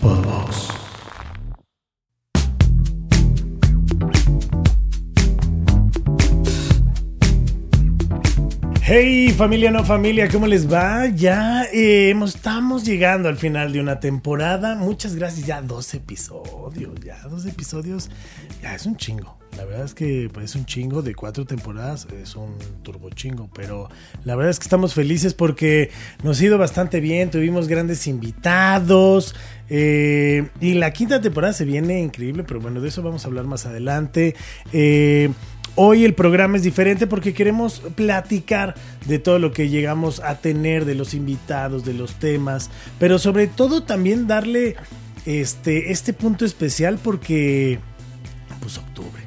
Podbox. Hey familia no familia, ¿cómo les va? Ya eh, estamos llegando al final de una temporada. Muchas gracias, ya dos episodios, ya dos episodios, ya es un chingo. La verdad es que pues, es un chingo de cuatro temporadas, es un turbo chingo, pero la verdad es que estamos felices porque nos ha ido bastante bien, tuvimos grandes invitados eh, y la quinta temporada se viene increíble, pero bueno, de eso vamos a hablar más adelante. Eh, Hoy el programa es diferente porque queremos platicar de todo lo que llegamos a tener, de los invitados, de los temas, pero sobre todo también darle este, este punto especial porque, pues octubre,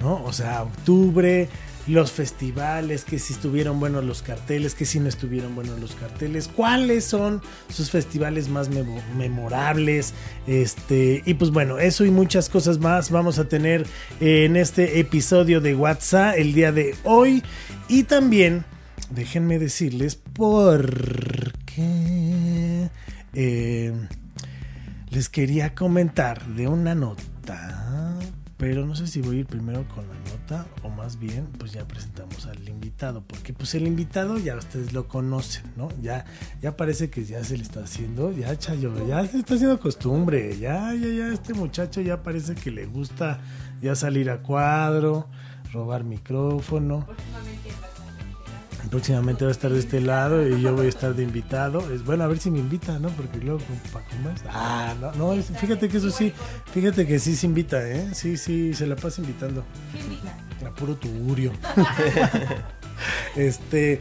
¿no? O sea, octubre, los festivales, que si estuvieron buenos los carteles, que si no estuvieron buenos los carteles, cuáles son sus festivales más memorables, este, y pues bueno, eso y muchas cosas más vamos a tener en este episodio de WhatsApp el día de hoy. Y también déjenme decirles por qué eh, les quería comentar de una nota pero no sé si voy a ir primero con la nota o más bien pues ya presentamos al invitado, porque pues el invitado ya ustedes lo conocen, ¿no? Ya, ya parece que ya se le está haciendo, ya Chayo, ya se está haciendo costumbre, ya, ya, ya, este muchacho ya parece que le gusta ya salir a cuadro, robar micrófono próximamente va a estar de este lado y yo voy a estar de invitado. Es bueno, a ver si me invita, ¿no? Porque luego para comer. Ah, no, no, fíjate que eso sí, fíjate que sí se invita, ¿eh? Sí, sí, se la pasa invitando. A puro tugurio. este,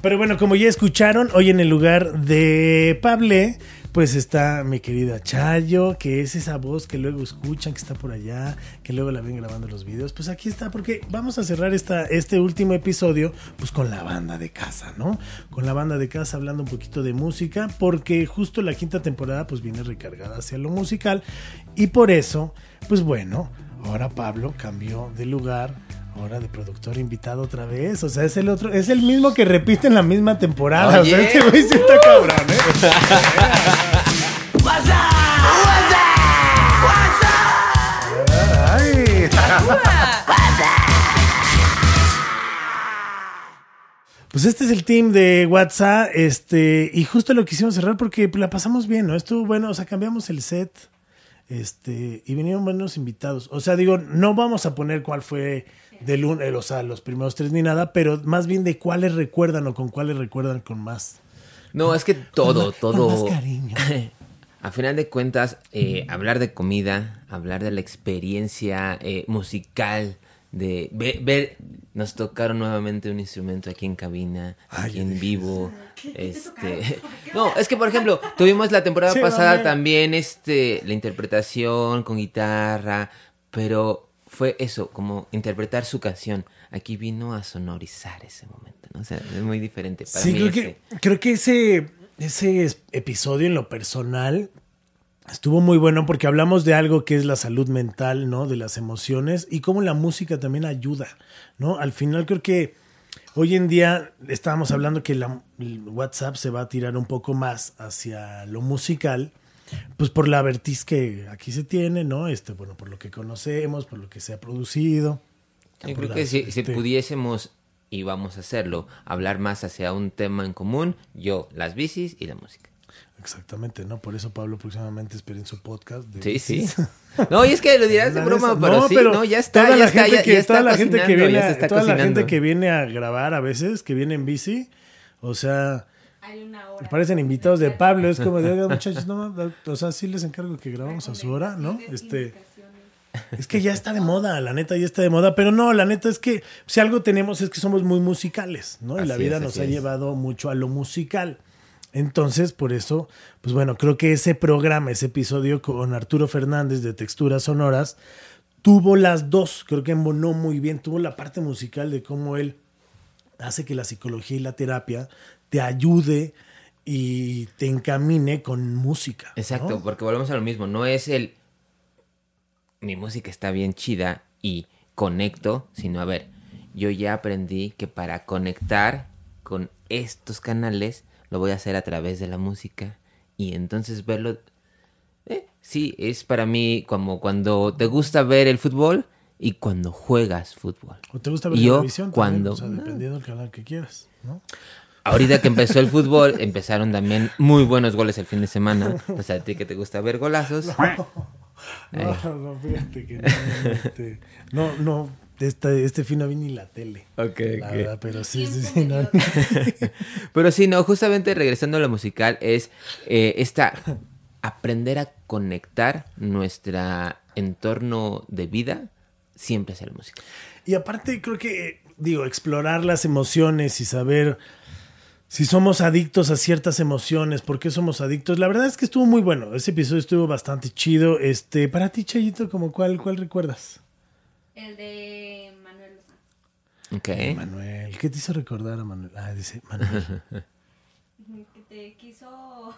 pero bueno, como ya escucharon, hoy en el lugar de Pable pues está mi querida Chayo, que es esa voz que luego escuchan, que está por allá, que luego la ven grabando los videos. Pues aquí está, porque vamos a cerrar esta, este último episodio pues con la banda de casa, ¿no? Con la banda de casa hablando un poquito de música, porque justo la quinta temporada pues viene recargada hacia lo musical y por eso, pues bueno, ahora Pablo cambió de lugar Ahora de productor invitado otra vez. O sea, es el otro, es el mismo que repite en la misma temporada. O sea, este güey sí está cabrón, ¿eh? Ay. Pues este es el team de WhatsApp, este, y justo lo quisimos cerrar porque la pasamos bien, ¿no? Estuvo bueno, o sea, cambiamos el set, este, y vinieron buenos invitados. O sea, digo, no vamos a poner cuál fue del uno, o sea, los primeros tres ni nada, pero más bien de cuáles recuerdan o con cuáles recuerdan con más. No, es que todo, todo. Con más cariño. A final de cuentas, eh, hablar de comida, hablar de la experiencia eh, musical, de ver, nos tocaron nuevamente un instrumento aquí en cabina, aquí en vivo. Este, no, es que por ejemplo, tuvimos la temporada pasada también este la interpretación con guitarra, pero fue eso, como interpretar su canción. Aquí vino a sonorizar ese momento, ¿no? O sea, es muy diferente. Para sí, creo, que, creo que ese, ese episodio en lo personal estuvo muy bueno porque hablamos de algo que es la salud mental, ¿no? De las emociones y cómo la música también ayuda, ¿no? Al final creo que hoy en día estábamos hablando que la, el WhatsApp se va a tirar un poco más hacia lo musical pues por la vertiz que aquí se tiene, ¿no? Este, bueno, por lo que conocemos, por lo que se ha producido. Yo creo que si, si, este pudiésemos, y vamos a hacerlo, hablar más hacia un tema en común, yo, las bicis y la música. Exactamente, ¿no? Por eso Pablo próximamente esperen su podcast. De sí, sí. No, y es que lo dirás de broma, pero sí, no, ya está, toda ya la está, gente que, toda la gente que viene, a, toda la gente que viene a grabar a veces, que viene en bici, o sea, Parecen invitados de Pablo, es como de, muchachos, no, o sea, sí les encargo que grabamos a su hora, ¿no? Este, es que ya está de moda, la neta ya está de moda, pero no, la neta es que si algo tenemos es que somos muy musicales, ¿no? Y la vida nos ha llevado mucho a lo musical. Entonces, por eso, pues bueno, creo que ese programa, ese episodio con Arturo Fernández de Texturas Sonoras, tuvo las dos, creo que embonó muy bien, tuvo la parte musical de cómo él hace que la psicología y la terapia te ayude y te encamine con música. Exacto, porque volvemos a lo mismo, no es el mi música está bien chida y conecto, sino a ver, yo ya aprendí que para conectar con estos canales lo voy a hacer a través de la música y entonces verlo Eh, sí, es para mí como cuando te gusta ver el fútbol y cuando juegas fútbol. ¿O te gusta ver Y yo, televisión? también? cuando- O sea, dependiendo del canal que quieras, ¿no? Ahorita que empezó el fútbol, empezaron también muy buenos goles el fin de semana. O sea, a ti que te gusta ver golazos. No, no, fíjate que no, no, este, no, no, este, este fin no vi ni la tele. Ok, La ok. verdad, pero sí, sí, sí. no. Pero sí, no, justamente regresando a lo musical, es eh, esta aprender a conectar nuestro entorno de vida siempre hacia la música. Y aparte creo que, digo, explorar las emociones y saber si somos adictos a ciertas emociones, por qué somos adictos. La verdad es que estuvo muy bueno. Ese episodio estuvo bastante chido. Este, para ti, Chayito, como cuál, cuál recuerdas? El de Manuel Lozano. Ok. Manuel, ¿qué te hizo recordar a Manuel? Ah, dice Manuel. Que te quiso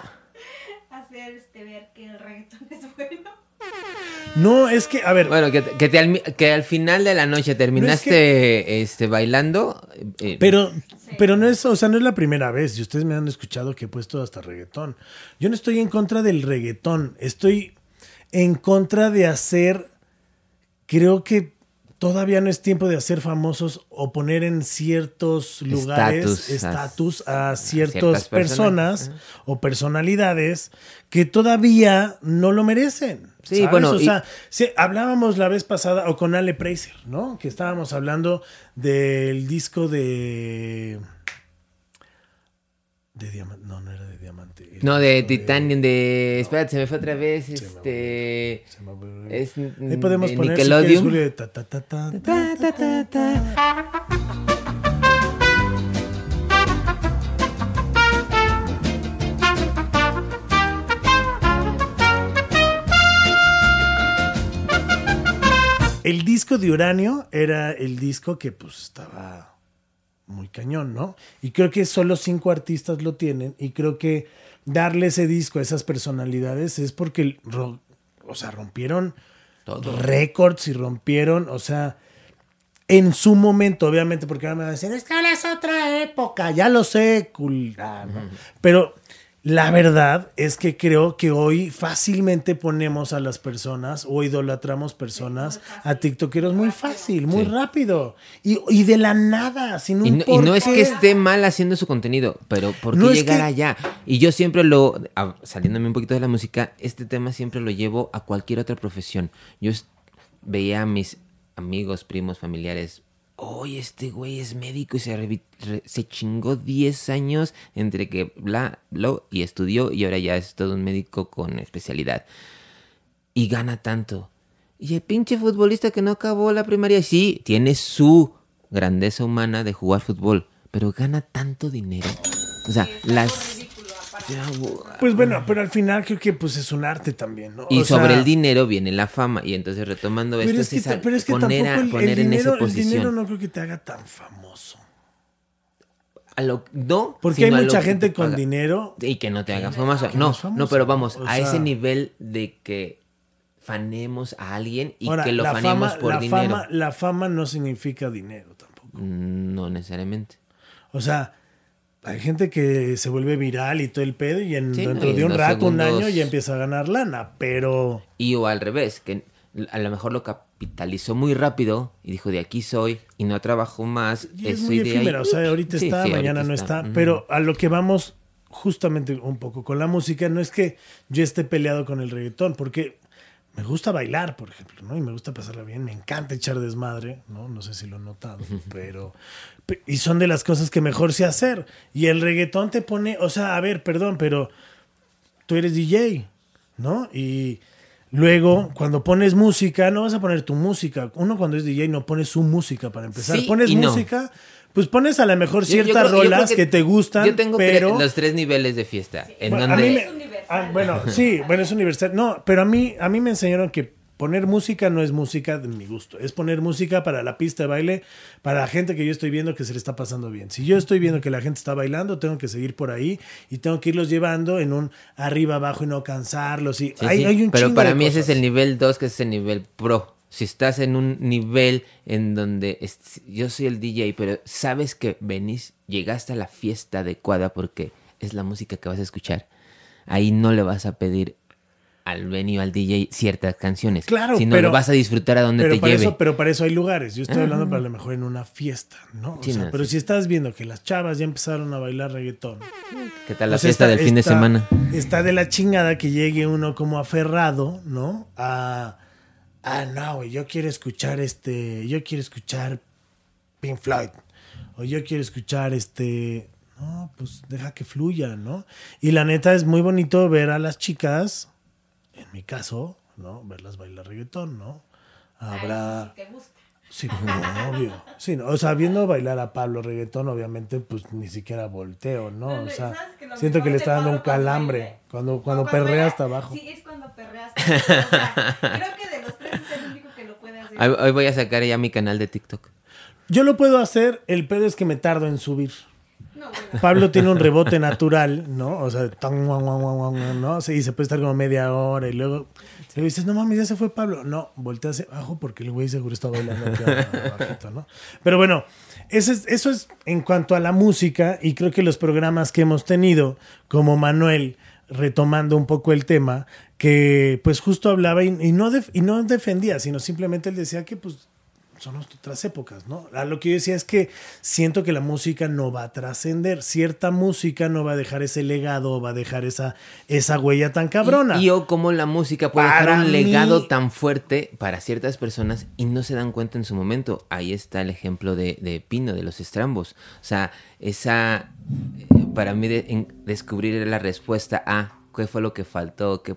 hacer este, ver que el reggaetón es bueno. No, es que, a ver, Bueno, que, que, te al, que al final de la noche terminaste este, bailando. eh, Pero, pero no es, o sea, no es la primera vez. Y ustedes me han escuchado que he puesto hasta reggaetón. Yo no estoy en contra del reggaetón. Estoy en contra de hacer. Creo que todavía no es tiempo de hacer famosos o poner en ciertos lugares Estatus, a, ciertas personas o personalidades que todavía no lo merecen. Sí, ¿sabes? bueno, o y- sea, Sí, hablábamos la vez pasada, o con Ale Preiser, ¿no? Que estábamos hablando del disco de. De diamante. No, no era de diamante. No, de disco Titanium, de... Espérate, se me fue otra vez. me Este... se me fue- Es Ahí podemos de poner si Nickelodeon. de ta, ta, ta, ta, ta, Ta, ta, ta, ta. El disco de Uranio era el disco que pues estaba muy cañón, ¿no? Y creo que solo cinco artistas lo tienen y creo que darle ese disco a esas personalidades es porque, o sea, rompieron récords y rompieron, o sea, en su momento, obviamente, porque ahora me van a decir, es que ahora es otra época, ya lo sé, cool, ah, ¿no? pero la verdad es que creo que hoy fácilmente ponemos a las personas o idolatramos personas a tiktokeros muy fácil, muy Sí. rápido y, y de la nada, sin un Y no, y no es que esté mal haciendo su contenido, pero ¿por qué No llegar que- allá? Y yo siempre lo, saliéndome un poquito de la música, este tema siempre lo llevo a cualquier otra profesión. Yo veía a mis amigos, primos, familiares, oye, este güey es médico y se, se chingó 10 años entre que bla, bla, y estudió y ahora ya es todo un médico con especialidad. Y gana tanto. Y el pinche futbolista que no acabó la primaria, sí, tiene su grandeza humana de jugar fútbol, pero gana tanto dinero. O sea, las... Pues bueno, pero al final creo que pues es un arte también, ¿no? Y O sobre sea, el dinero viene la fama. Y entonces retomando Pero esto, es, que, sí pero es que poner, a- el, poner el en dinero, esa el dinero posición. no creo que te haga tan famoso. A lo- no, Porque hay mucha gente te con paga. dinero. Y que no te haga famoso. no No, es famoso. no, pero vamos, O a sea- ese nivel de que fanemos a alguien y Ahora, que lo fanemos fama, por la dinero. Fama, la fama no significa dinero tampoco. No necesariamente. O sea, hay gente que se vuelve viral y todo el pedo y en, Sí, dentro y de un rato, un año, ya empieza a ganar lana. Pero Y o al revés, que a lo mejor lo capitalizó muy rápido y dijo de aquí soy y no trabajo más. y es muy efímera. O sea, ahorita Sí, está, sí, mañana ahorita no está. Pero a lo que vamos justamente un poco con la música, no es que yo esté peleado con el reggaetón, porque me gusta bailar, por ejemplo, ¿no? Y me gusta pasarla bien, me encanta echar desmadre, ¿no? No sé si lo han notado, pero... pe- Y son de las cosas que mejor sé hacer. Y el reggaetón te pone, o sea, a ver, perdón, pero tú eres DJ, ¿no? Y luego, cuando pones música, no vas a poner tu música. Uno cuando es DJ no pone su música para empezar. Sí pones no. música, pues pones a lo mejor yo ciertas creo- yo creo rolas que, te gustan, Yo tengo tre- pero... los tres niveles de fiesta. En Bueno, donde ah, bueno, sí, bueno, es universal. No, pero a mí, a mí me enseñaron que poner música no es música de mi gusto. Es poner música para la pista de baile, para la gente que yo estoy viendo que se le está pasando bien. Si yo estoy viendo que la gente está bailando, tengo que seguir por ahí y tengo que irlos llevando en un arriba, abajo y no cansarlos. Y Sí, hay, sí, hay un pero para de mí ese es el nivel 2, que es el nivel pro. Si estás en un nivel en donde es- yo soy el DJ, pero sabes que venís, llegaste a la fiesta adecuada porque es la música que vas a escuchar, ahí no le vas a pedir al venue, al DJ, ciertas canciones. Claro, Si no, pero- lo vas a disfrutar a donde Pero te para, lleve. eso, pero para eso hay lugares. Yo estoy hablando para a lo mejor en una fiesta, ¿no? O Sí, sea, no, pero sí. si estás viendo que las chavas ya empezaron a bailar reggaetón. ¿Qué tal la fiesta del fin de semana? Está de la chingada que llegue uno como aferrado, ¿no? A. Ah, no, güey, yo quiero escuchar este. Yo quiero escuchar Pink Floyd. O yo quiero escuchar este. No, pues deja que fluya, ¿no? Y la neta es muy bonito ver a las chicas, en mi caso, ¿no? Verlas bailar reggaetón, ¿no? Habrá. Si te gusta. Sí, no, obvio. Sí, no, o sea, viendo bailar a Pablo reggaetón, obviamente, pues ni siquiera volteo, ¿no? No, O sea, ¿sabes que lo siento que le está dando un cuando calambre. Cuando, cuando O perrea hasta abajo. Sí, es cuando perrea hasta abajo. O sea, creo que de los tres es el único que lo puede hacer. Hoy, hoy voy a sacar ya mi canal de TikTok. Yo lo puedo hacer, el pedo es que me tardo en subir. Pablo tiene un rebote natural, ¿no? O sea, tan, guan, guan, guan, ¿no? Sí, se puede estar como media hora y luego, y luego dices, no mames, ya se fue Pablo. No, voltea hacia abajo porque el güey seguro está bailando abajito, ¿no? Pero bueno, eso es, en cuanto a la música y creo que los programas que hemos tenido, como Manuel, retomando un poco el tema, que pues justo hablaba y, no, y no defendía, sino simplemente él decía que pues son otras épocas, ¿no? A lo que yo decía es que siento que la música no va a trascender, cierta música no va a dejar ese legado, va a dejar esa, esa huella tan cabrona. Y, y o cómo la música puede Para dejar un legado mí- tan fuerte para ciertas personas y no se dan cuenta en su momento. Ahí está el ejemplo de, de Pino, de los estrambos. O sea, esa, para mí, de- en- descubrir la respuesta a qué fue lo que faltó, qué,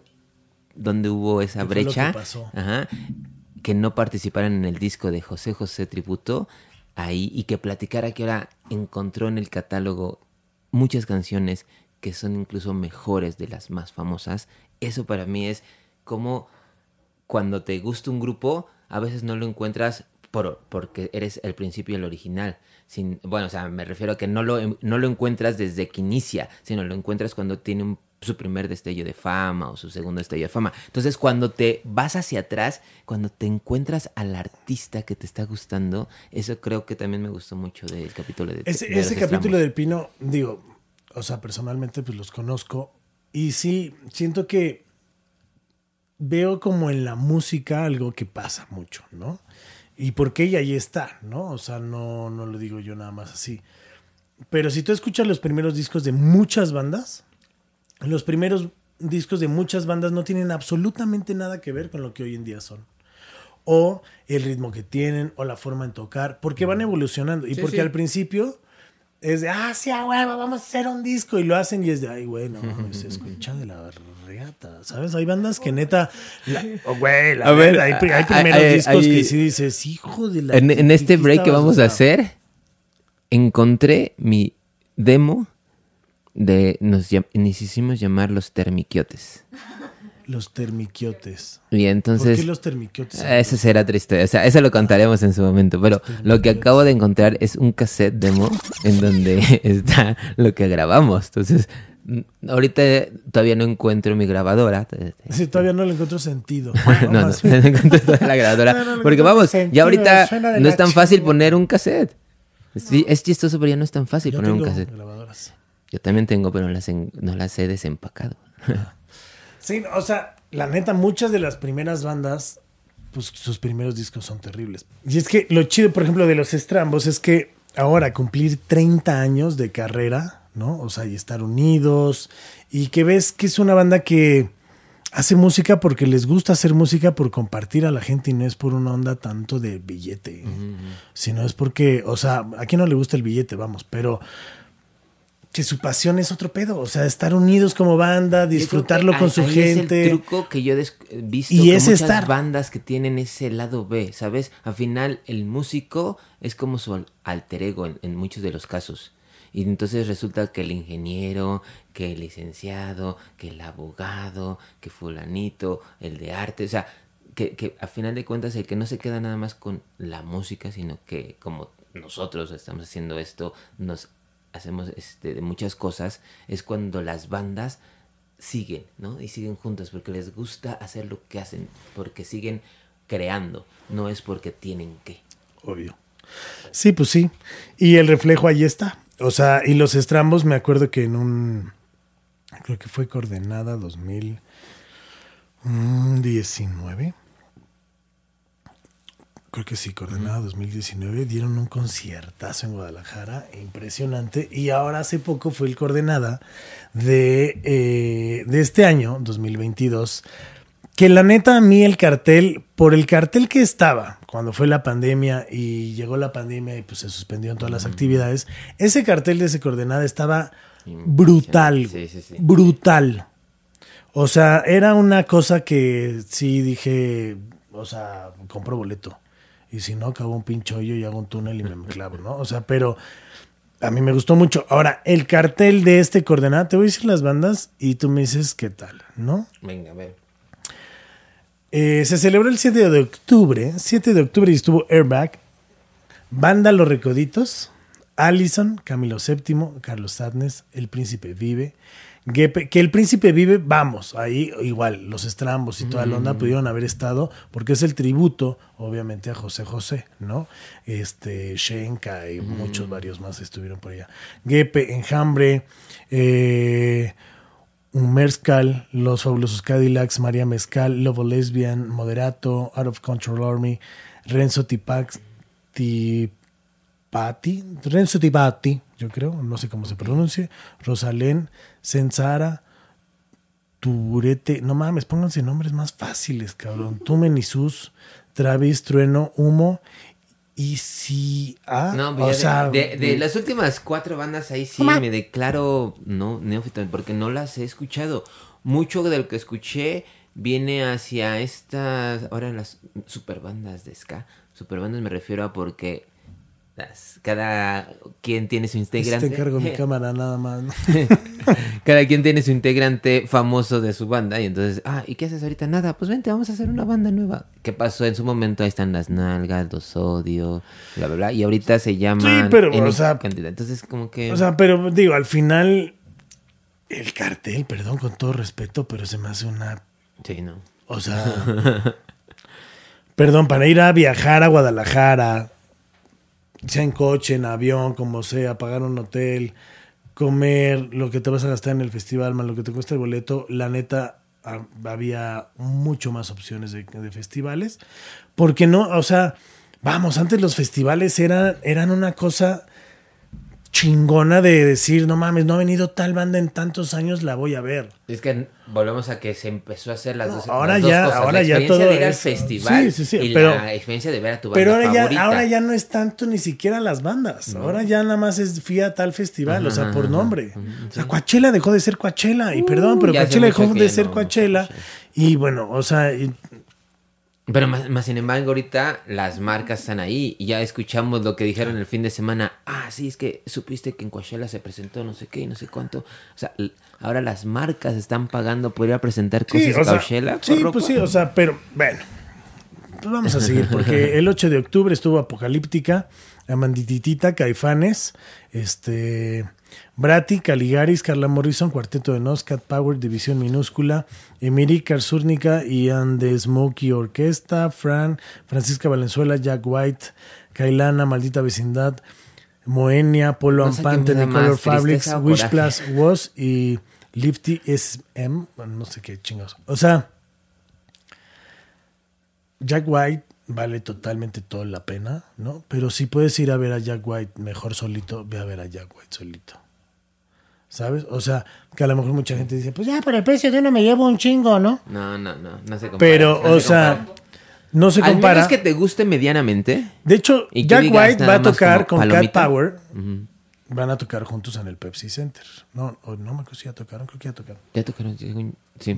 dónde hubo esa ¿Qué fue lo brecha. que pasó? Ajá, que no participaran en el disco de José José Tributo ahí y que platicara que ahora encontró en el catálogo muchas canciones que son incluso mejores de las más famosas. Eso para mí es como cuando te gusta un grupo, a veces no lo encuentras por, porque eres el principio el original. Sin, bueno, o sea, me refiero a que no lo, no lo encuentras desde que inicia, sino lo encuentras cuando tiene un- su primer destello de fama o su segundo destello de fama. Entonces, cuando te vas hacia atrás, cuando te encuentras al artista que te está gustando, eso creo que también me gustó mucho del capítulo de Ese, de ese capítulo del Pino, digo, o sea, personalmente pues los conozco y sí, siento que veo como en la música algo que pasa mucho, ¿no? Y porque ella ahí está, ¿no? O sea, no, no lo digo yo nada más así. Pero si tú escuchas los primeros discos de muchas bandas, los primeros discos de muchas bandas no tienen absolutamente nada que ver con lo que hoy en día son. O el ritmo que tienen, o la forma en tocar, porque van evolucionando. Y Sí, porque sí. al principio es de, ah, sí, huevo, vamos a hacer un disco. Y lo hacen y es de, ay, güey, no, se escucha de la reata. ¿Sabes? Hay bandas que neta, la- oh, güey, la A ver, verdad, hay, pri- hay hay- primeros hay- discos hay- que sí dices, hijo de la. En, en este ¿qué break que vamos a hacer, encontré mi demo de. Nos, nos hicimos llamar los termiquiotes. Los termiquiotes. Y ¿Por entonces. qué los termiquiotes? Eso será triste. O sea, eso lo contaremos en su momento. Pero lo que acabo de encontrar es un cassette demo en donde está lo que grabamos. Entonces, mm, ahorita todavía no encuentro mi grabadora. Sí, todavía no le encuentro sentido. No, no, no bien. encuentro todavía la grabadora. No, no Porque vamos, sentido, ya ahorita no es tan fácil poner un cassette. Sí, es chistoso, pero ya no es tan fácil Yo poner un cassette. grabadoras. Yo también tengo, pero no las, en- no las he desempacado. Sí, o sea, la neta, muchas de las primeras bandas, pues sus primeros discos son terribles. Y es que lo chido, por ejemplo, de los estrambos es que ahora cumplir 30 años de carrera, ¿no? O sea, y estar unidos y que ves que es una banda que hace música porque les gusta hacer música por compartir a la gente y no es por una onda tanto de billete, sino es porque, o sea, a quién no le gusta el billete, vamos, pero que su pasión es otro pedo, o sea, estar unidos como banda, disfrutarlo con su ahí- gente. Es el truco que yo he visto Y es muchas estar. bandas que tienen ese lado B, ¿sabes? Al final el músico es como su al- alter ego en, en muchos de los casos. Y entonces resulta que el ingeniero, que el licenciado, que el abogado, que fulanito, el de arte, o sea, que, que a final de cuentas el que no se queda nada más con la música, sino que como nosotros estamos haciendo esto, nos hacemos este, de muchas cosas, es cuando las bandas siguen, ¿no? Y siguen juntas porque les gusta hacer lo que hacen, porque siguen creando, no es porque tienen que. Obvio. Sí, pues sí. Y el reflejo ahí está. O sea, y los estrambos, me acuerdo que en un. Creo que fue coordenada 2000. 19. Creo que sí, Coordenada 2019. Dieron un conciertazo en Guadalajara, impresionante. Y ahora hace poco fue el Coordenada de, eh, de este año, 2022. Que la neta, a mí el cartel, por el cartel que estaba cuando fue la pandemia y llegó la pandemia y pues se suspendieron todas las actividades, ese cartel de ese Coordenada estaba brutal, Sí, sí, sí. brutal. O sea, era una cosa que sí dije, o sea, compro boleto. Y si no, acabo un pinche hoyo y hago un túnel y me clavo, ¿no? O sea, pero a mí me gustó mucho. Ahora, el cartel de este coordenada, te voy a decir las bandas y tú me dices qué tal, ¿no? Venga, a ver. Eh, se celebró el 7 de octubre, 7 de octubre y estuvo Airbag, Banda Los Recoditos, Allison, Camilo VII, Carlos Sadness, El Príncipe Vive, Gepe, que El Príncipe Vive, vamos, ahí igual, los estrambos y toda la onda pudieron haber estado, porque es el tributo, obviamente, a José José, ¿no? Este, Shenka y muchos varios más estuvieron por allá. Gepe, Enjambre, eh, Mezcal, Los Fabulosos Cadillacs, María Mezcal, Lobo Lesbian, Moderato, Out of Control Army, Renzo Tipax, Tipati, Renzo Tipati, yo creo, no sé cómo se pronuncia, Rosalén, Sensara, Turete, no mames, pónganse nombres más fáciles, cabrón. Tumen Isus, Travis, Trueno, Humo, y si. Ah, No, o sea, de, de- de las últimas cuatro bandas ahí sí me declaro no neófito porque no las he escuchado. Mucho de lo que escuché viene hacia estas ahora las superbandas de ska. Superbandas me refiero a porque cada quien tiene su Te integrante. encargo mi cámara nada más. ¿no? Cada quien tiene su integrante famoso de su banda y entonces, ah, ¿y qué haces ahorita? Nada, pues vente, vamos a hacer una banda nueva. ¿Qué pasó en su momento? Ahí están las nalgas, los odio, bla, bla, bla. Y ahorita se llaman... Sí, pero, N o sea, cantidad. Entonces, como que... O sea, pero digo, al final, el cartel, perdón, con todo respeto, pero se me hace una. sí, no. O sea. perdón, para ir a viajar a Guadalajara, sea en coche, en avión, como sea, pagar un hotel, comer, lo que te vas a gastar en el festival, más lo que te cuesta el boleto, la neta. ha- Había mucho más opciones de, de festivales. Porque no, o sea, vamos, antes los festivales eran, eran una cosa chingona de decir, no mames, no ha venido tal banda en tantos años, la voy a ver. Es que volvemos a que se empezó a hacer las No, dos, ahora las dos ya- cosas. ahora la ya experiencia todo de ir al es- festival sí, sí, sí, y pero- la experiencia de ver a tu banda Pero ahora ya, ahora ya no es tanto ni siquiera las bandas. Ahora ya nada más es fui a tal festival, o sea, por nombre. O sea, Coachella dejó de ser Coachella. Y perdón, pero Uh, ya hace Coachella dejó de ya ser no, Coachella. Y bueno, o sea, Pero más, más sin embargo, ahorita las marcas están ahí y ya escuchamos lo que dijeron el fin de semana. Ah, sí, es que supiste que en Coachella se presentó no sé qué y no sé cuánto. O sea, ahora las marcas están pagando por ir a presentar cosas Sí, a o sea, Coachella. sí, pues sí, o sea, pero bueno. Pues vamos a seguir, porque el 8 de octubre estuvo Apocalíptica, Amandititita, Caifanes, este, Brati, Caligaris, Carla Morrison, Cuarteto de Nos, Cat Power, División Minúscula, Emiri Karzurnica y the Smokey Orquesta, Fran, Francisca Valenzuela, Jack White, Kailana, Maldita Vecindad, Moenia, Polo No Ampante, me da The Color más Fabrics, Wish. Plus Was y Lifty SM, bueno, no sé qué chingados. O sea, Jack White vale totalmente toda la pena, ¿no? Pero si puedes ir a ver a Jack White mejor solito, ve a ver a Jack White solito. ¿Sabes? O sea, que a lo mejor mucha gente dice, pues ya por el precio de uno me llevo un chingo, ¿no? No, no, no, no se compara. Pero, no o se sea, compara. no se Al compara. menos que te guste medianamente. De hecho, y Jack White va a tocar con Cat. Power. Van a tocar juntos en el Pepsi Center. No, no me acuerdo si ya tocaron, creo que ya tocaron. Ya tocaron, sí. sí.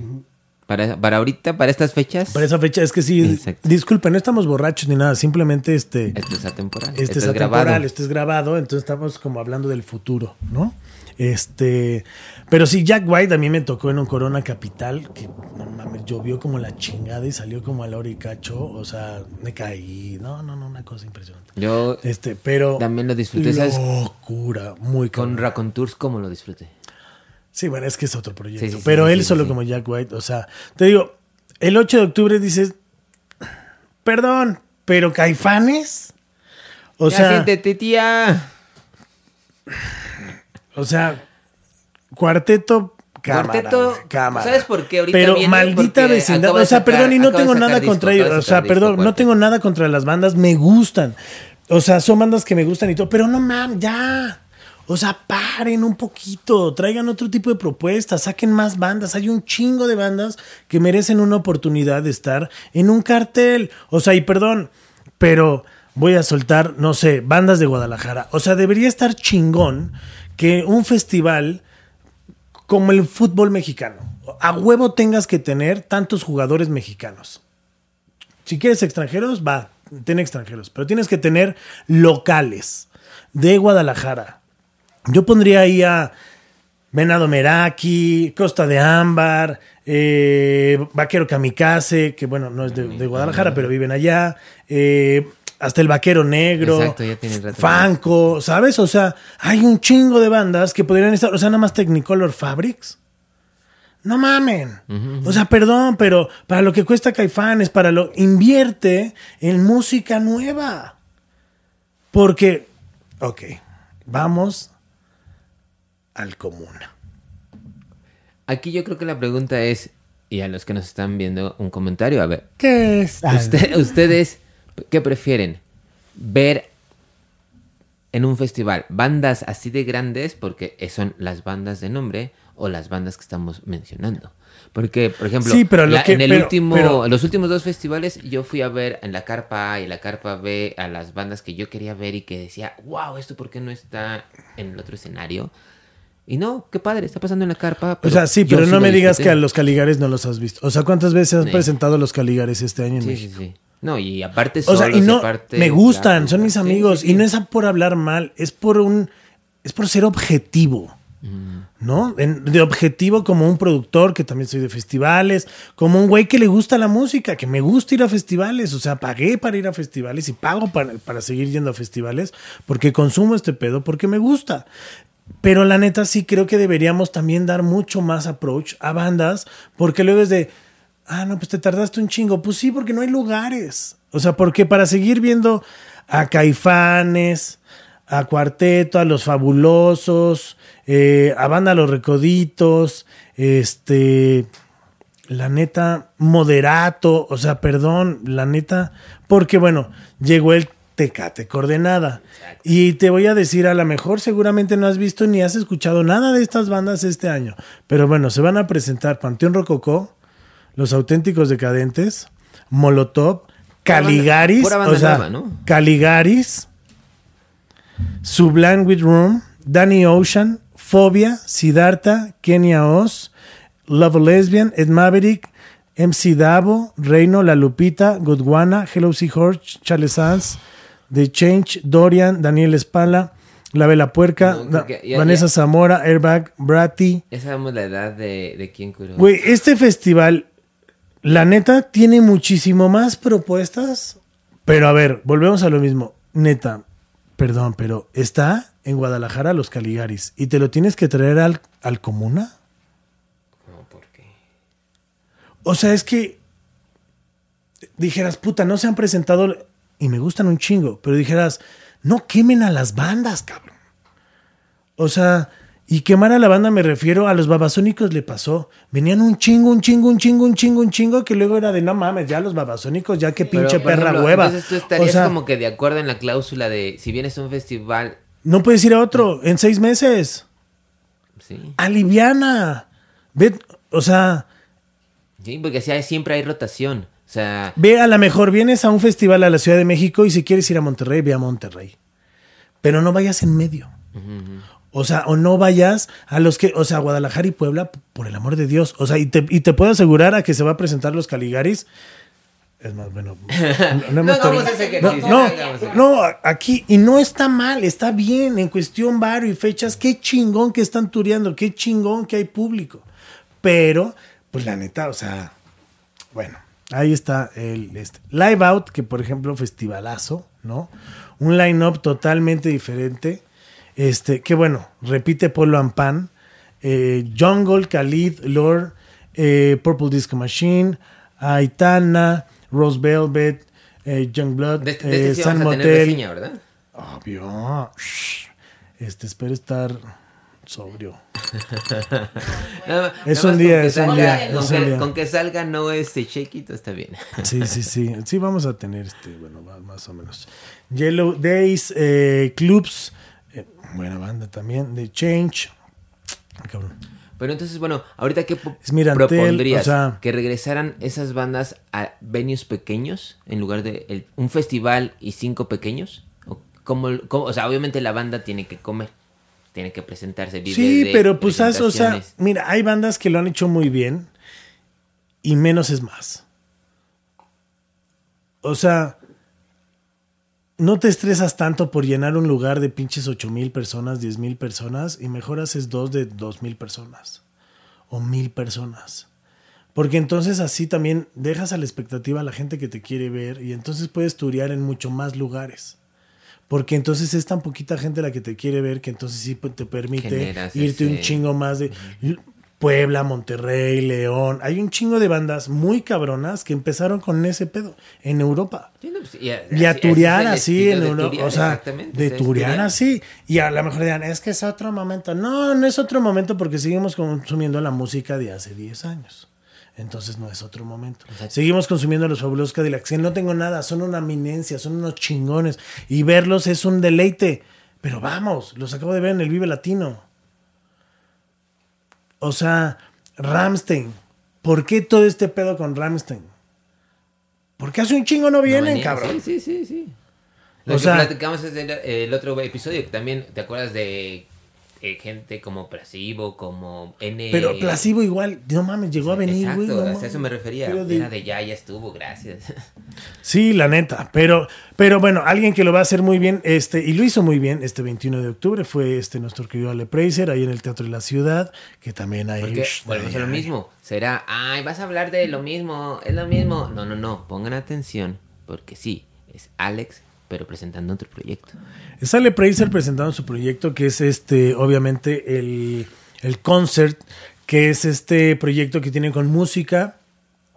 Para, para ahorita, para estas fechas. Para esa fecha es que sí, Exacto. disculpen, no estamos borrachos ni nada, simplemente este... Este es atemporal. este este es atemporal, grabado. este es grabado, entonces estamos como hablando del futuro, ¿no? Este, pero sí, Jack White a mí me tocó en un Corona Capital, que no mames, llovió como la chingada y salió como a la hora y cacho, o sea, me caí, no, no, no, una cosa impresionante. Yo Este, pero También lo disfruté, ¿sabes? locura, muy con cabrón. Racon Tours, ¿cómo lo disfruté? Sí, bueno, es que es otro proyecto, Sí, sí, sí, pero sí, él solo como Jack White, o sea, te digo, el 8 de octubre dices, perdón, pero Caifanes, o ya sea, siéntete, tía. O sea, cuarteto cámara, Cuarteto, cámara. ¿sabes por qué? Ahorita Pero viene maldita vecindad. O sea, sacar- perdón, y no tengo nada disco, contra ellos. O sea, disco, perdón, no tengo nada contra las bandas, me gustan. O sea, son bandas que me gustan y todo, pero no mames, ya. O sea, paren un poquito, traigan otro tipo de propuestas, saquen más bandas. Hay un chingo de bandas que merecen una oportunidad de estar en un cartel. O sea, y perdón, pero voy a soltar, no sé, bandas de Guadalajara. O sea, debería estar chingón que un festival como el fútbol mexicano, a huevo tengas que tener tantos jugadores mexicanos. Si quieres extranjeros, va, ten extranjeros, pero tienes que tener locales de Guadalajara. Yo pondría ahí a Venado Meraki, Costa de Ámbar, eh, Vaquero Kamikaze, que bueno, no es de, de Guadalajara, pero viven allá. eh, hasta el Vaquero Negro, Exacto, ya tiene rato. Fanco, ¿sabes? O sea, hay un chingo de bandas que podrían estar, o sea, nada más Technicolor Fabrics. No mamen. O sea, perdón, pero para lo que cuesta Caifanes, para lo invierte en música nueva. Porque, ok, vamos al comuna. Aquí yo creo que la pregunta es, y a los que nos están viendo, un comentario, a ver, ¿Qué es? usted- ustedes, ¿qué prefieren? ¿Ver en un festival bandas así de grandes, porque son las bandas de nombre, o las bandas que estamos mencionando? Porque, por ejemplo, Sí, pero lo la- que- en el pero- último, pero- los últimos dos festivales yo fui a ver en la carpa A y la carpa B a las bandas que yo quería ver y que decía, wow, ¿esto por qué no está en el otro escenario? Y no, qué padre, está pasando en la carpa. O sea, sí, pero no me digas disfruté. que a los Caligares no los has visto. O sea, ¿cuántas veces has Sí. presentado a los Caligares este año en Sí, México? sí, sí. No, y aparte O sea, y no, aparte me gustan, son mis amigos. Y no es por hablar mal, es por un, es por ser objetivo. Mm. ¿No? En- de objetivo como un productor, que también soy de festivales, como un güey que le gusta la música, que me gusta ir a festivales, o sea, pagué para ir a festivales y pago para, para seguir yendo a festivales, porque consumo este pedo, porque me gusta. Pero la neta sí creo que deberíamos también dar mucho más approach a bandas, porque luego es de, ah, no, pues te tardaste un chingo. Pues sí, porque no hay lugares. O sea, porque para seguir viendo a Caifanes, a Cuarteto, a Los Fabulosos, eh, a Banda Los Recoditos, este, la neta, Moderato, o sea, perdón, la neta, porque bueno, llegó el Tecate Coordenada. Y te voy a decir, a lo mejor seguramente no has visto ni has escuchado nada de estas bandas este año, pero bueno, se van a presentar Panteón Rococó, Los Auténticos Decadentes, Molotov, Pura banda- Caligaris, pura banda o sea, nueva, ¿no? Caligaris, with Room, Danny Ocean, Phobia, Siddhartha, Kenya Oz, Love Lesbian, Ed Maverick, MC Davo, Reino, La Lupita, Godwana, Hello Seahorse, Charles Sanz, The Change, Dorian, Daniel Espala, La Vela Puerca, No, ya- Vanessa ya- Zamora, Airbag, Bratty. Ya sabemos la edad de, de quién curó. Güey, este festival, la neta, tiene muchísimo más propuestas. Pero a ver, volvemos a lo mismo. Neta, perdón, pero está en Guadalajara los Caligaris y te lo tienes que traer al, al Comuna. No, ¿por qué? O sea, es que dijeras, puta, no se han presentado y me gustan un chingo, pero dijeras, no quemen a las bandas, cabrón. O sea, y quemar a la banda me refiero a los babasónicos le pasó. Venían un chingo, un chingo, un chingo, un chingo, un chingo, que luego era de no mames, ya los babasónicos, ya qué Pero, pinche perra ejemplo, hueva. Entonces tú estarías o sea, como que de acuerdo en la cláusula de si vienes a un festival, no puedes ir a otro en seis meses. sí. Aliviana. Ve, o sea, Sí, porque siempre hay rotación. O sea, Ve, a lo mejor vienes a un festival a la Ciudad de México y si quieres ir a Monterrey, ve a Monterrey. Pero no vayas en medio. O sea, o no vayas a los que, o sea, Guadalajara y Puebla, por el amor de Dios. O sea, y te, y te puedo asegurar a que se va a presentar los Caligaris. Es más, bueno. No, hemos no, no, no no, aquí, y no está mal, está bien en cuestión barrio y fechas. Qué chingón que están tureando, qué chingón que hay público. Pero, pues la neta, o sea, bueno, ahí está el este. Live Out, que por ejemplo, festivalazo, ¿no? Un line-up totalmente diferente. Este, que bueno, repite Polo and Pan, eh, Jungle, Khalid, Lord, eh, Purple Disco Machine, Aitana, Rose Velvet, eh, Youngblood, de, este- de este eh, sí San Motel. reseña, ¿verdad? Obvio. Este, espero estar sobrio. Es un día, con que es un salga- día, Con, que, día. con que salga no este chequito está bien. Sí, sí, sí. Sí, vamos a tener este, bueno, más, más o menos. Yellow Days, eh, Clubs, eh, buena banda también, The Change. Cabrón. Pero entonces, bueno, ahorita qué Mirantel, propondrías o sea- que regresaran esas bandas a venues pequeños en lugar de el- un festival y cinco pequeños. ¿O, cómo, cómo- o sea, obviamente la banda tiene que comer, tiene que presentarse. vive Sí, de pero pues, o sea, mira, hay bandas que lo han hecho muy bien y menos es más. O sea, no te estresas tanto por llenar un lugar de pinches ocho mil personas, diez mil personas y mejor haces dos de dos mil personas o mil personas. Porque entonces así también dejas a la expectativa a la gente que te quiere ver y entonces puedes turear en mucho más lugares. Porque entonces es tan poquita gente la que te quiere ver que entonces sí pues, te permite Generas irte un chingo más de Puebla, Monterrey, León. Hay un chingo de bandas muy cabronas que empezaron con ese pedo en Europa. Sí, no, pues, y a, Y a así- ese turear así estilo en Europa. O sea, de turear así. Y a lo mejor dirán, es que es otro momento. No, no es otro momento porque seguimos consumiendo la música de hace 10 años. Entonces no es otro momento. Seguimos consumiendo los fabulosos Cadillacs. que No tengo nada, son una eminencia, son unos chingones. Y verlos es un deleite. Pero vamos, los acabo de ver en el Vive Latino. O sea, Ramstein. ¿Por qué todo este pedo con Ramstein? Porque hace un chingo no No vienen, venía, cabrón. Sí, sí, sí, sí. Lo O que sea- platicamos es el, el otro episodio que también te acuerdas de eh, gente como Placebo, como N. Pero Placebo igual, no mames, llegó a venir, Exacto, güey. no mames. eso me refería. Pero de- Era de ya, ya estuvo, gracias. Sí, la neta. Pero, pero bueno, alguien que lo va a hacer muy bien, este, y lo hizo muy bien este 21 de octubre, fue este nuestro querido Ale Preiser, ahí en el Teatro de la Ciudad, que también hay. Porque volvemos a lo mismo. Será, ay, vas a hablar de lo mismo, es lo mismo. No, no, no, pongan atención, porque sí, es Alex, pero presentando otro proyecto. Es Ale Preiser presentando su proyecto, que es este, obviamente, el, el concert, que es este proyecto que tiene con música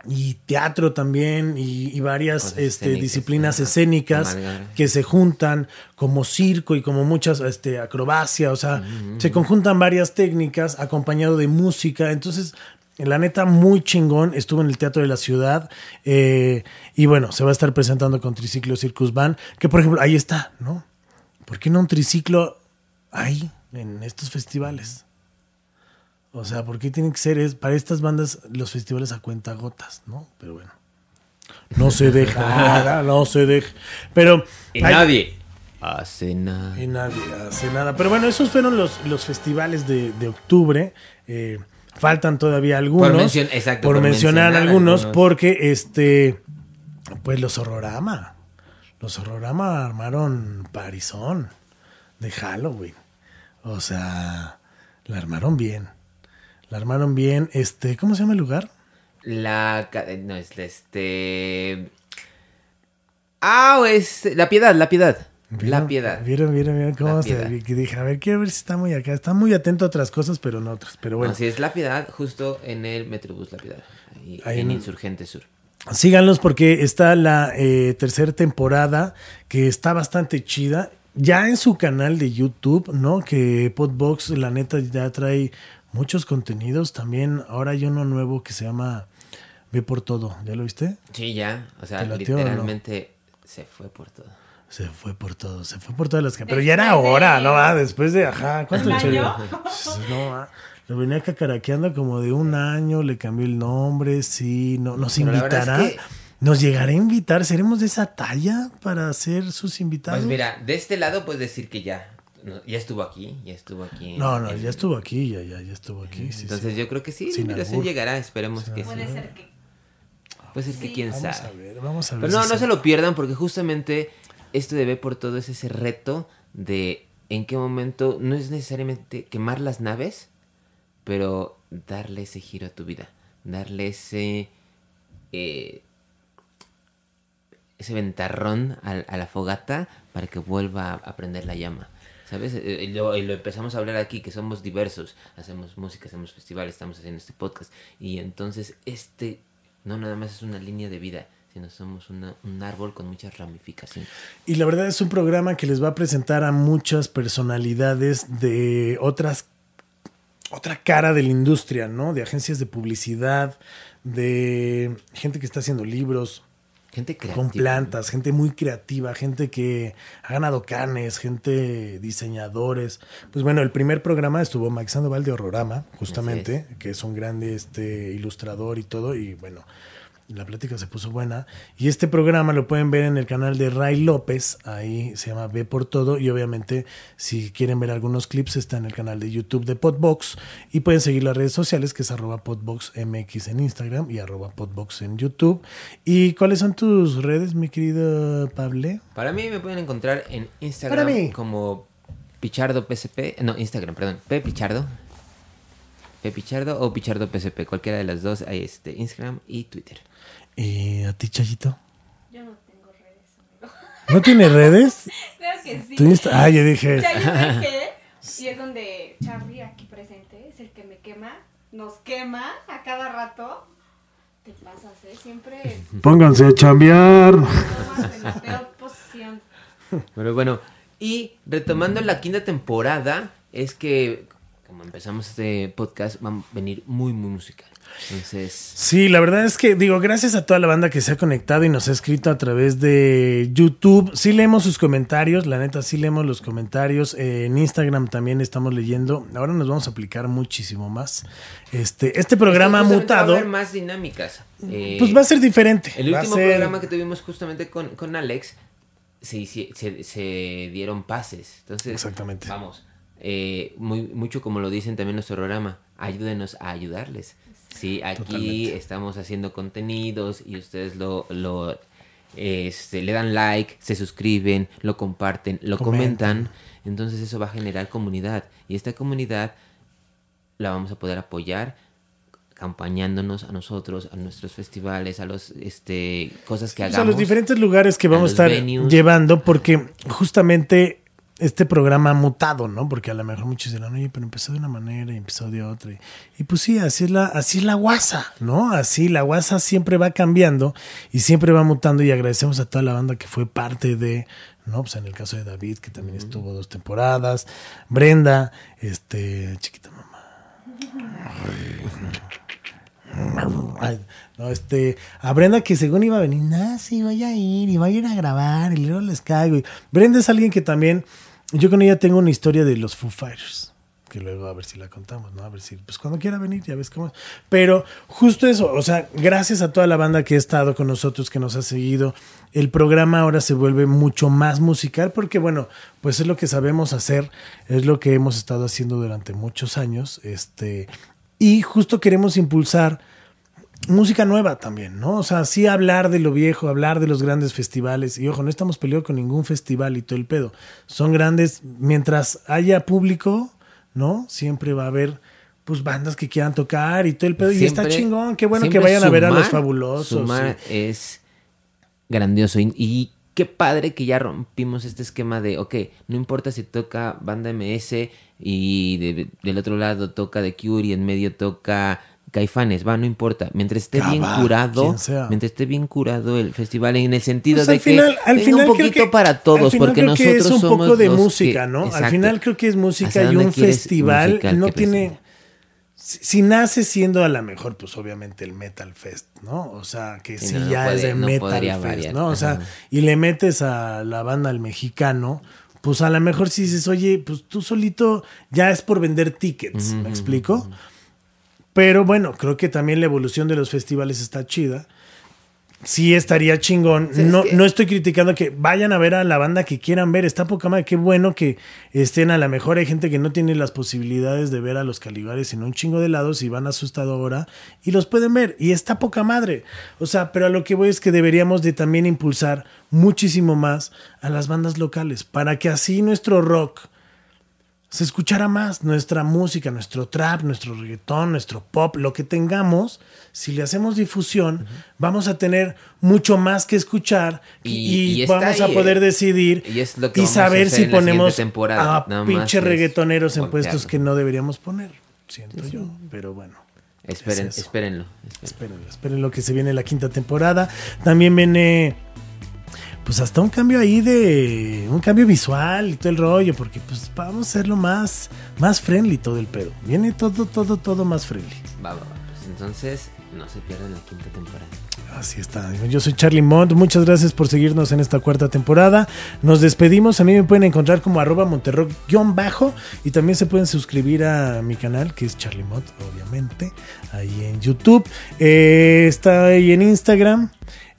y teatro también y, y varias este, disciplinas escénicas que se juntan como circo y como muchas este, acrobacia, o sea, se conjuntan varias técnicas acompañado de música, entonces la neta muy chingón, estuvo en el Teatro de la Ciudad eh, y bueno, se va a estar presentando con Triciclo Circus Band, que por ejemplo ahí está, ¿no? ¿Por qué no un triciclo ahí en estos festivales? O sea, ¿por qué tienen que ser es, para estas bandas los festivales a cuenta gotas, ¿no? Pero bueno. No se deja, no se deja. Pero Y hay- nadie hace nada. y nadie hace nada. Pero bueno, esos fueron los, los festivales de, de octubre. Eh, faltan todavía algunos. Por mencion- exacto, por por mencionar, mencionar algunos, algunos. porque este. Pues los Horrorama. Los Horrorama armaron Parizón de Halloween. O sea, la armaron bien. La armaron bien. Este, ¿cómo se llama el lugar? La. No, es este. Ah, es. La piedad, la piedad. La ¿Vieron- piedad. Vieron, vieron, vieron cómo La se que dije, a ver, quiero ver si está muy acá. Está muy atento a otras cosas, pero no otras. Pero bueno. Así es, la piedad, justo en el Metrobús La Piedad. Ahí, Ahí en en- Insurgente Sur. Síganlos porque está la eh, tercera temporada que está bastante chida. Ya en su canal de YouTube, ¿no? Que Podbox, la neta, ya trae muchos contenidos. También ahora hay uno nuevo que se llama Ve por todo. ¿Ya lo viste? Sí, ya. O sea, literalmente se fue por todo. Se fue por todo, se fue por todas las... Pero ya era hora, ¿no? Ah, después de... Ajá, ¿cuánto ¿Un echó año? No, ah, lo venía cacaraqueando como de un año, le cambió el nombre, sí, no, nos Pero invitará. es que- ¿Nos llegará a invitar? ¿Seremos de esa talla para ser sus invitados? Pues mira, de este lado puedes decir que ya. no, ya estuvo aquí, ya estuvo aquí. No, no, ya estuvo aquí, ya, ya, ya estuvo aquí. sí, Entonces sí. yo creo que sí, la Sin invitación llegará, esperemos que sí. Puede ser que. Puede ser que Sí. quién Vamos a sabe. ver, vamos a ver. Pero no, si no se- se lo pierdan porque justamente esto de por todo es ese reto de en qué momento no es necesariamente quemar las naves, pero darle ese giro a tu vida, darle ese eh, ese ventarrón a, la fogata para que vuelva a, prender la llama. ¿Sabes? Eh, Y lo, y lo empezamos a hablar aquí, que somos diversos, hacemos música, hacemos festivales, estamos haciendo este podcast. Y entonces este no nada más es una línea de vida, sino somos una- un árbol con muchas ramificaciones. Y la verdad es un programa que les va a presentar a muchas personalidades de otras otra cara de la industria, ¿no? De agencias de publicidad, de gente que está haciendo libros, Gente creativa. con plantas, gente muy creativa, gente que ha ganado canes, gente diseñadores. Pues bueno, el primer programa estuvo Mike Sandoval de Horrorama, justamente, que es un grande este, ilustrador y todo, y bueno, la plática se puso buena. Y este programa lo pueden ver en el canal de Ray López, ahí se llama Ve por Todo, y obviamente si quieren ver algunos clips está en el canal de YouTube de Podbox, y pueden seguir las redes sociales, que es arroba PodboxMX en Instagram y arroba Podbox en YouTube. ¿Y cuáles son tus redes, mi querido Pable? Para mí me pueden encontrar en Instagram como Pichardo PSP. No, Instagram, perdón. P Pichardo. Pichardo o Pichardo PSP. Cualquiera de las dos. Hay este Instagram y Twitter. ¿Y a ti, Chayito? Yo no tengo redes, amigo. ¿No tiene redes? Claro que sí. ¿Tú Insta- Ah, yo dije. Y es donde Charlie, aquí presente, es el que me quema, nos quema a cada rato. Te pasas, ¿eh? Siempre Pónganse a chambear. en peor posición. Pero bueno, y retomando la quinta temporada, es que como empezamos este podcast, va a venir muy, muy musical. Entonces, Sí, la verdad es que, digo, gracias a toda la banda que se ha conectado y nos ha escrito a través de YouTube. Sí leemos sus comentarios, la neta, sí leemos los comentarios. Eh, en Instagram también estamos leyendo. Ahora nos vamos a aplicar muchísimo más. Este, este programa ha justamente Va a mutado. haber más dinámicas. Eh, Pues va a ser diferente. El Va último ser- programa que tuvimos justamente con, con Alex, se, se dieron pases. Entonces, Exactamente. vamos, eh, muy, mucho como lo dicen también nuestro programa, ayúdenos a ayudarles. Sí, aquí Totalmente. estamos haciendo contenidos y ustedes lo, lo este, le dan like, se suscriben, lo comparten, lo Comentan. comentan. Entonces eso va a generar comunidad. Y esta comunidad la vamos a poder apoyar acompañándonos a nosotros, a nuestros festivales, a los este cosas que hagamos. a los diferentes lugares que vamos a estar venues. llevando, porque justamente este programa ha mutado, ¿no? Porque a lo mejor muchos dirán, oye, pero empezó de una manera y empezó de otra. Y, y pues sí, así es la, así es la guasa, ¿no? Así la guasa siempre va cambiando y siempre va mutando y agradecemos a toda la banda que fue parte de, ¿no? Pues en el caso de David, que también estuvo dos temporadas, Brenda, este, chiquita mamá. Ay, no, este, a Brenda que según iba a venir, ah, sí, voy a ir y voy a ir a grabar y luego les caigo. Y Brenda es alguien que también, yo con ella tengo una historia de los Foo Fighters, que luego a ver si la contamos, ¿no? A ver si, pues cuando quiera venir, ya ves cómo. Pero justo eso, o sea, gracias a toda la banda que ha estado con nosotros, que nos ha seguido, el programa ahora se vuelve mucho más musical porque, bueno, pues es lo que sabemos hacer, es lo que hemos estado haciendo durante muchos años, este, y justo queremos impulsar música nueva también, ¿no? O sea, sí hablar de lo viejo, hablar de los grandes festivales. Y ojo, no estamos peleados con ningún festival y todo el pedo. Son grandes, mientras haya público, ¿no? Siempre va a haber pues bandas que quieran tocar y todo el pedo. y está chingón, qué bueno que vayan a ver a los fabulosos. Sumar sí. es grandioso. Y, y qué padre que ya rompimos este esquema de, ok, no importa si toca banda MS y de- del otro lado toca The Cure y en medio toca Caifanes, va, no importa. Mientras esté bien curado, mientras esté bien curado el festival en el sentido Pues de al final, que al tenga final un creo poquito que- para al todos, final porque creo que nosotros es un somos poco de música, que- ¿no? Al final creo que es música ¿Hacia y un festival no que tiene si, si nace siendo a lo mejor, pues obviamente el Metal Fest, ¿no? O sea, que Sí, sí, no, no ya es de no Metal Fest, variar. ¿no? O sea, y le metes a la banda al mexicano, pues a lo mejor si dices, oye, pues tú solito ya es por vender tickets, ¿me explico? Pero bueno, creo que también la evolución de los festivales está chida. Sí estaría chingón. Sí, es no, que- no estoy criticando que vayan a ver a la banda que quieran ver. Está poca madre. Qué bueno que estén a la mejor. Hay gente que no tiene las posibilidades de ver a los caligares en un chingo de lados y van asustado ahora y los pueden ver. Y está poca madre. O sea, pero a lo que voy es que deberíamos de también impulsar muchísimo más a las bandas locales para que así nuestro rock se escuchara más nuestra música, nuestro trap, nuestro reggaetón, nuestro pop, lo que tengamos, si le hacemos difusión, vamos a tener mucho más que escuchar y, vamos a poder ¿eh? decidir Y es lo que y vamos a saber si ponemos a pinche reggaetoneros en puestos que no deberíamos poner, siento yo, pero bueno. Esperen, Es espérenlo. espérenlo. Espérenlo, esperen lo que se viene la quinta temporada. También viene pues hasta un cambio ahí de un cambio visual y todo el rollo, porque pues vamos a hacerlo más más friendly todo el pedo. Viene todo todo todo más friendly. Va, va, va. Pues entonces no se pierdan la quinta temporada. Así está. Yo soy Charlie Mont. Muchas gracias por seguirnos en esta cuarta temporada. Nos despedimos. A mí me pueden encontrar como arroba monterrock-bajo. Y también se pueden suscribir a mi canal, que es Charlie Mont, obviamente. Ahí en YouTube. Eh, está ahí en Instagram.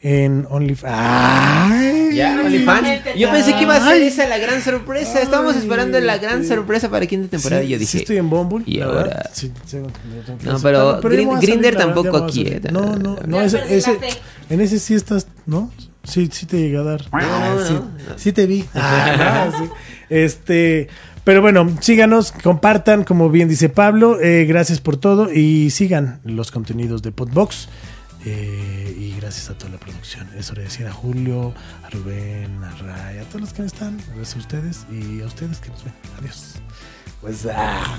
En OnlyFans. ¡Ay! Ya, Sí, OnlyFans. Yo pensé que iba a ser esa la gran sorpresa. Estábamos esperando la gran sí. sorpresa para quinta temporada. Sí, y yo sí dije, estoy en Bumble. ¿y ahora? Sí, sí, No, pero ya Grin- vamos a salir, Grindr la verdad, tampoco ya vamos a salir. quieta. No, no, no. Ese, ese- en ese sí estás, ¿no? Sí, sí te llegué a dar. Ah, no, sí, no. sí te vi. Ah, sí. Este, pero bueno, síganos, compartan, como bien dice Pablo. eh, gracias por todo y sigan los contenidos de Podbox. Eh, y gracias a toda la producción. Eso le decía a Julio, a Rubén, a Ray, a todos los que están. Gracias a ustedes y a ustedes que nos ven. Adiós. Pues, ah.